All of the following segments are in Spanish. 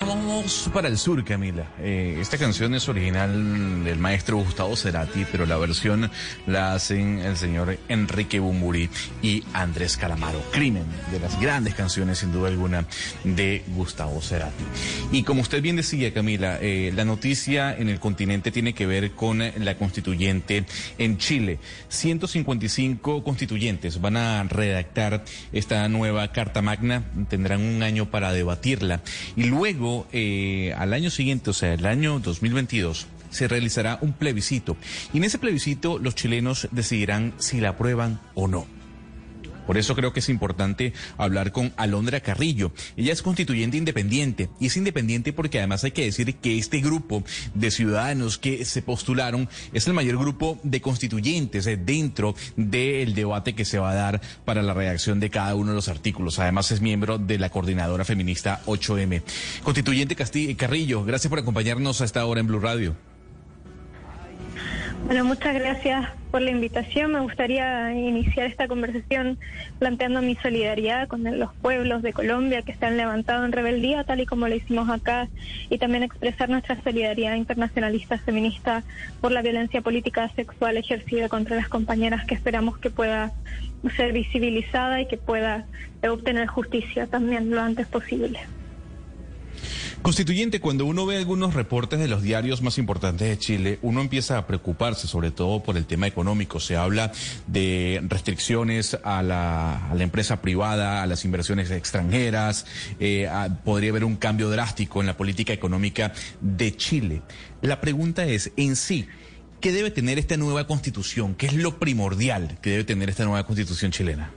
Vamos para el sur, Camila. Eh, esta canción es original del maestro Gustavo Cerati, pero la versión la hacen el señor Enrique Bumburi y Andrés Calamaro. Crimen, de las grandes canciones, sin duda alguna, de Gustavo Cerati. Y como usted bien decía, Camila, eh, la noticia en el continente tiene que ver con la constituyente en Chile. 155 constituyentes van a redactar esta nueva Carta Magna, tendrán un año para debatirla. Y luego, eh, al año siguiente, o sea, el año 2022, se realizará un plebiscito. Y en ese plebiscito los chilenos decidirán si la aprueban o no. Por eso creo que es importante hablar con Alondra Carrillo. Ella es constituyente independiente y es independiente porque además hay que decir que este grupo de ciudadanos que se postularon es el mayor grupo de constituyentes eh, dentro del debate que se va a dar para la redacción de cada uno de los artículos. Además es miembro de la coordinadora feminista 8M. Constituyente Carrillo, gracias por acompañarnos a esta hora en Blue Radio. Bueno, muchas gracias por la invitación. Me gustaría iniciar esta conversación planteando mi solidaridad con los pueblos de Colombia que se han levantado en rebeldía, tal y como lo hicimos acá, y también expresar nuestra solidaridad internacionalista feminista por la violencia política sexual ejercida contra las compañeras que esperamos que pueda ser visibilizada y que pueda obtener justicia también lo antes posible. Constituyente, cuando uno ve algunos reportes de los diarios más importantes de Chile, uno empieza a preocuparse, sobre todo por el tema económico. Se habla de restricciones a la, empresa privada, a las inversiones extranjeras, eh, podría haber un cambio drástico en la política económica de Chile. La pregunta es, en sí, ¿qué debe tener esta nueva constitución? ¿Qué es lo primordial que debe tener esta nueva constitución chilena?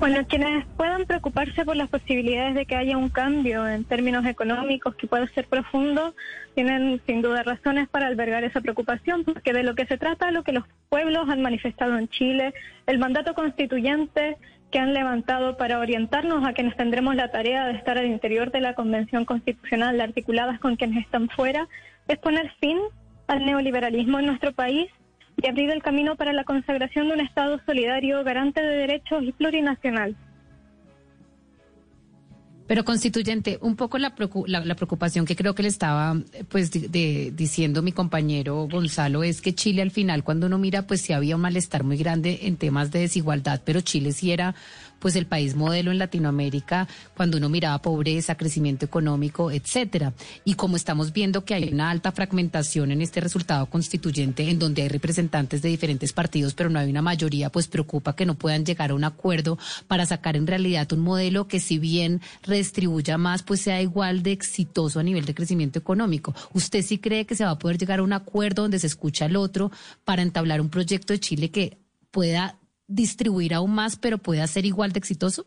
Bueno, quienes puedan preocuparse por las posibilidades de que haya un cambio en términos económicos que pueda ser profundo, tienen sin duda razones para albergar esa preocupación, porque de lo que se trata, lo que los pueblos han manifestado en Chile, el mandato constituyente que han levantado para orientarnos a quienes tendremos la tarea de estar al interior de la Convención Constitucional, articuladas con quienes están fuera, es poner fin al neoliberalismo en nuestro país y abrir el camino para la consagración de un Estado solidario, garante de derechos y plurinacional. Pero constituyente, un poco la, la, preocupación que creo que le estaba pues diciendo mi compañero Gonzalo es que Chile al final cuando uno mira pues sí había un malestar muy grande en temas de desigualdad, pero Chile sí era pues el país modelo en Latinoamérica cuando uno miraba pobreza, crecimiento económico, etcétera. Y como estamos viendo que hay una alta fragmentación en este resultado constituyente en donde hay representantes de diferentes partidos, pero no hay una mayoría, pues preocupa que no puedan llegar a un acuerdo para sacar en realidad un modelo que si bien redistribuya más, pues sea igual de exitoso a nivel de crecimiento económico. ¿Usted sí cree que se va a poder llegar a un acuerdo donde se escucha al otro para entablar un proyecto de Chile que pueda distribuir aún más, pero pueda ser igual de exitoso?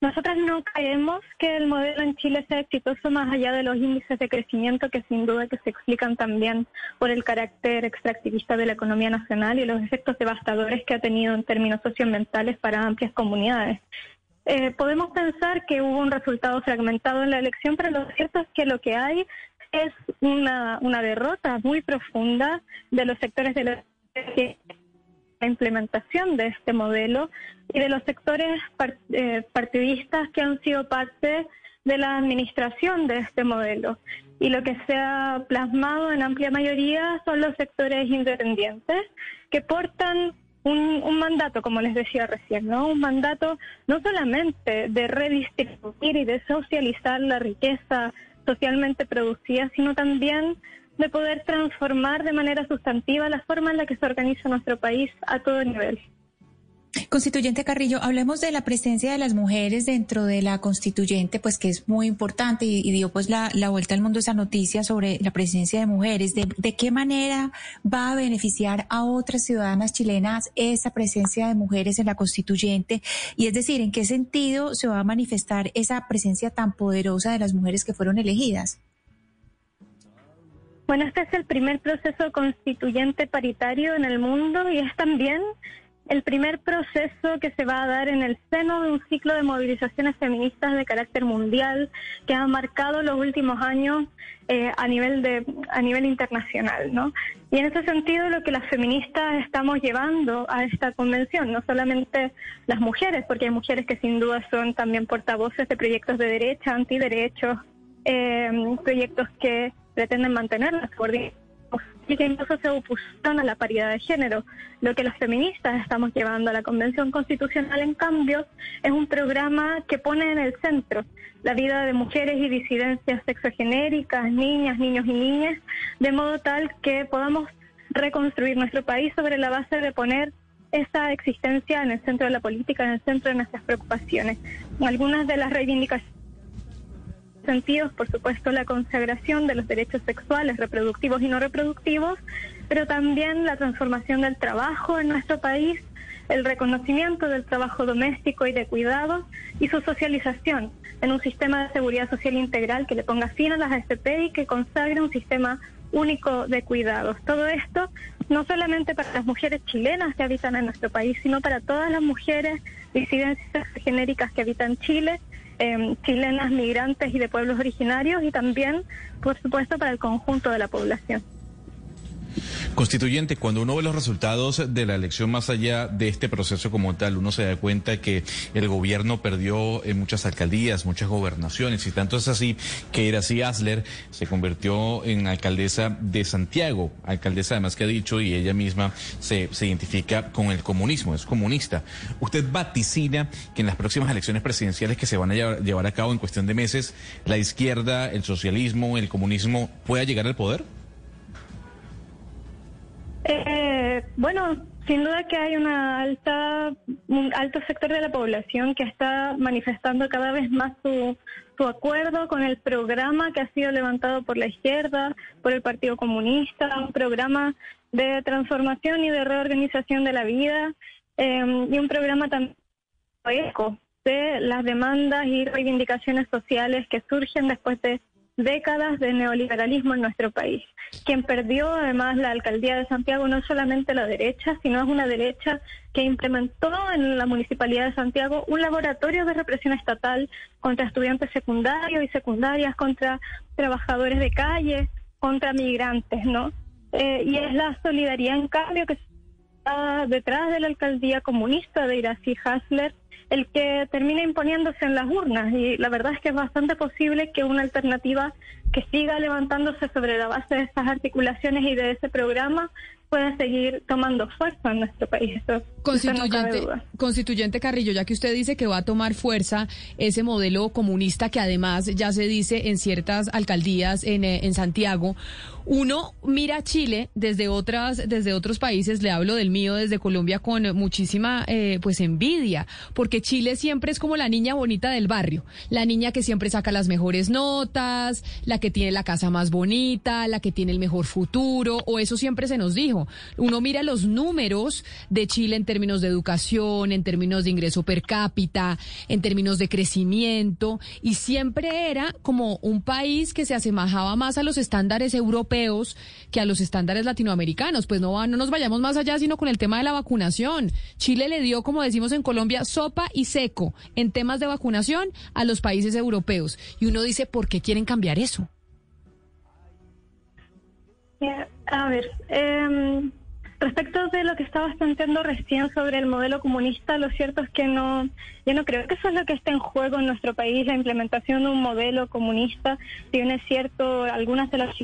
Nosotras no creemos que el modelo en Chile sea exitoso más allá de los índices de crecimiento que sin duda que se explican también por el carácter extractivista de la economía nacional y los efectos devastadores que ha tenido en términos socioambientales para amplias comunidades. Eh, podemos pensar que hubo un resultado fragmentado en la elección, pero lo cierto es que lo que hay es una, una derrota muy profunda de los sectores de la implementación de este modelo y de los sectores eh, partidistas que han sido parte de la administración de este modelo. Y lo que se ha plasmado en amplia mayoría son los sectores independientes que portan un, un, mandato, como les decía recién, ¿no? Un mandato no solamente de redistribuir y de socializar la riqueza socialmente producida, sino también de poder transformar de manera sustantiva la forma en la que se organiza nuestro país a todo nivel. Constituyente Carrillo, hablemos de la presencia de las mujeres dentro de la constituyente, pues que es muy importante y, dio pues la, vuelta al mundo esa noticia sobre la presencia de mujeres. ¿De, qué manera va a beneficiar a otras ciudadanas chilenas esa presencia de mujeres en la constituyente? Y es decir, ¿en qué sentido se va a manifestar esa presencia tan poderosa de las mujeres que fueron elegidas? Bueno, este es el primer proceso constituyente paritario en el mundo y es también el primer proceso que se va a dar en el seno de un ciclo de movilizaciones feministas de carácter mundial que ha marcado los últimos años eh, a nivel de a nivel internacional, ¿no? Y en ese sentido lo que las feministas estamos llevando a esta convención, no solamente las mujeres, porque hay mujeres que sin duda son también portavoces de proyectos de derecha, antiderechos, eh, proyectos que pretenden mantener las coordinaciones y que incluso se opusieron a la paridad de género. Lo que las feministas estamos llevando a la Convención Constitucional, en cambio, es un programa que pone en el centro la vida de mujeres y disidencias sexogenéricas, niñas, niños y niñas, de modo tal que podamos reconstruir nuestro país sobre la base de poner esa existencia en el centro de la política, en el centro de nuestras preocupaciones. Algunas de las reivindicaciones sentidos, por supuesto, la consagración de los derechos sexuales, reproductivos y no reproductivos, pero también la transformación del trabajo en nuestro país, el reconocimiento del trabajo doméstico y de cuidado y su socialización en un sistema de seguridad social integral que le ponga fin a las AFP y que consagre un sistema único de cuidados. Todo esto no solamente para las mujeres chilenas que habitan en nuestro país, sino para todas las mujeres disidencias genéricas que habitan Chile Em, chilenas, migrantes y de pueblos originarios y también, por supuesto, para el conjunto de la población. Constituyente, cuando uno ve los resultados de la elección más allá de este proceso como tal, uno se da cuenta que el gobierno perdió en muchas alcaldías, muchas gobernaciones, y tanto es así que Iracy Asler se convirtió en alcaldesa de Santiago, alcaldesa además que ha dicho, y ella misma se, se identifica con el comunismo, es comunista. ¿Usted vaticina que en las próximas elecciones presidenciales que se van a llevar a cabo en cuestión de meses, la izquierda, el socialismo, el comunismo pueda llegar al poder? Bueno, sin duda que hay una alta, un alto sector de la población que está manifestando cada vez más su, su acuerdo con el programa que ha sido levantado por la izquierda, por el Partido Comunista, un programa de transformación y de reorganización de la vida em, y un programa también de las demandas y reivindicaciones sociales que surgen después de décadas de neoliberalismo en nuestro país. Quien perdió además la alcaldía de Santiago no solamente la derecha, sino es una derecha que implementó en la municipalidad de Santiago un laboratorio de represión estatal contra estudiantes secundarios y secundarias, contra trabajadores de calle, contra migrantes, ¿no? Eh, y es la solidaridad en cambio que está detrás de la alcaldía comunista de Iracy Hasler el que termina imponiéndose en las urnas. Y la verdad es que es bastante posible que una alternativa que siga levantándose sobre la base de estas articulaciones y de ese programa pueda seguir tomando fuerza en nuestro país. constituyente, constituyente Carrillo, ya que usted dice que va a tomar fuerza ese modelo comunista que además ya se dice en ciertas alcaldías en, eh, en Santiago, uno mira a Chile desde otras, desde otros países, le hablo del mío desde Colombia con muchísima eh, pues envidia, porque Chile siempre es como la niña bonita del barrio, la niña que siempre saca las mejores notas, la que tiene la casa más bonita, la que tiene el mejor futuro, o eso siempre se nos dijo. Uno mira los números de Chile en términos de educación, en términos de ingreso per cápita, en términos de crecimiento, y siempre era como un país que se asemejaba más a los estándares europeos que a los estándares latinoamericanos. Pues no, no nos vayamos más allá, sino con el tema de la vacunación. Chile le dio, como decimos en Colombia, sopa y seco en temas de vacunación a los países europeos. Y uno dice, ¿por qué quieren cambiar eso? A ver, eh, Respecto de lo que estabas planteando recién sobre el modelo comunista, lo cierto es que no, yo no creo que eso es lo que esté en juego en nuestro país, la implementación de un modelo comunista. Es cierto, algunas de las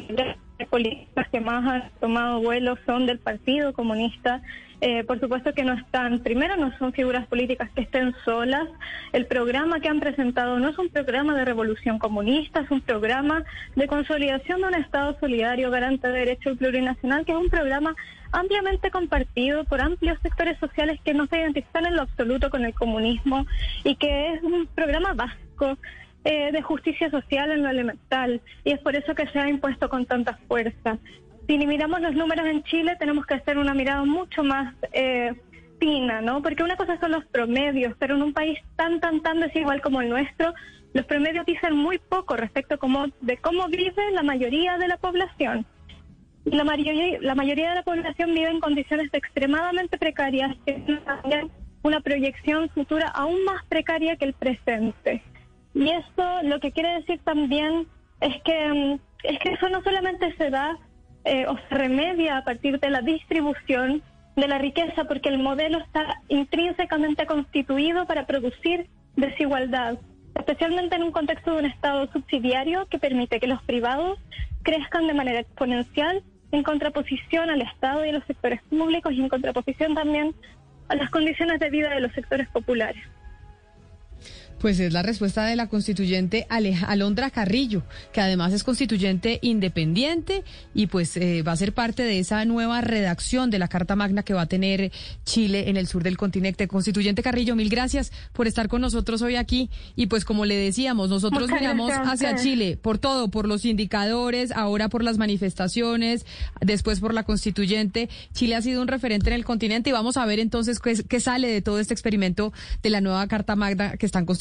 políticas que más han tomado vuelo son del Partido Comunista Eh, por supuesto que no están, primero no son figuras políticas que estén solas. El programa que han presentado no es un programa de revolución comunista, es un programa de consolidación de un Estado solidario, garante de derecho plurinacional, que es un programa ampliamente compartido por amplios sectores sociales que no se identifican en lo absoluto con el comunismo y que es un programa básico eh, de justicia social en lo elemental y es por eso que se ha impuesto con tanta fuerza si miramos los números en Chile, tenemos que hacer una mirada mucho más eh, fina, ¿no? Porque una cosa son los promedios, pero en un país tan, tan, tan desigual como el nuestro, los promedios dicen muy poco respecto como, de cómo vive la mayoría de la población. La mayoría, la mayoría de la población vive en condiciones extremadamente precarias que tienen una proyección futura aún más precaria que el presente. Y esto lo que quiere decir también es que, mm, es que eso no solamente se da eh, o se remedia a partir de la distribución de la riqueza, porque el modelo está intrínsecamente constituido para producir desigualdad, especialmente en un contexto de un Estado subsidiario que permite que los privados crezcan de manera exponencial en contraposición al Estado y a los sectores públicos y en contraposición también a las condiciones de vida de los sectores populares. Pues es la respuesta de la constituyente Alondra Carrillo, que además es constituyente independiente y pues eh, va a ser parte de esa nueva redacción de la Carta Magna que va a tener Chile en el sur del continente. Constituyente Carrillo, mil gracias por estar con nosotros hoy aquí y pues como le decíamos, nosotros miramos hacia Chile por todo, por los indicadores, ahora por las manifestaciones, después por la constituyente. Chile ha sido un referente en el continente y vamos a ver entonces qué, qué sale de todo este experimento de la nueva Carta Magna que están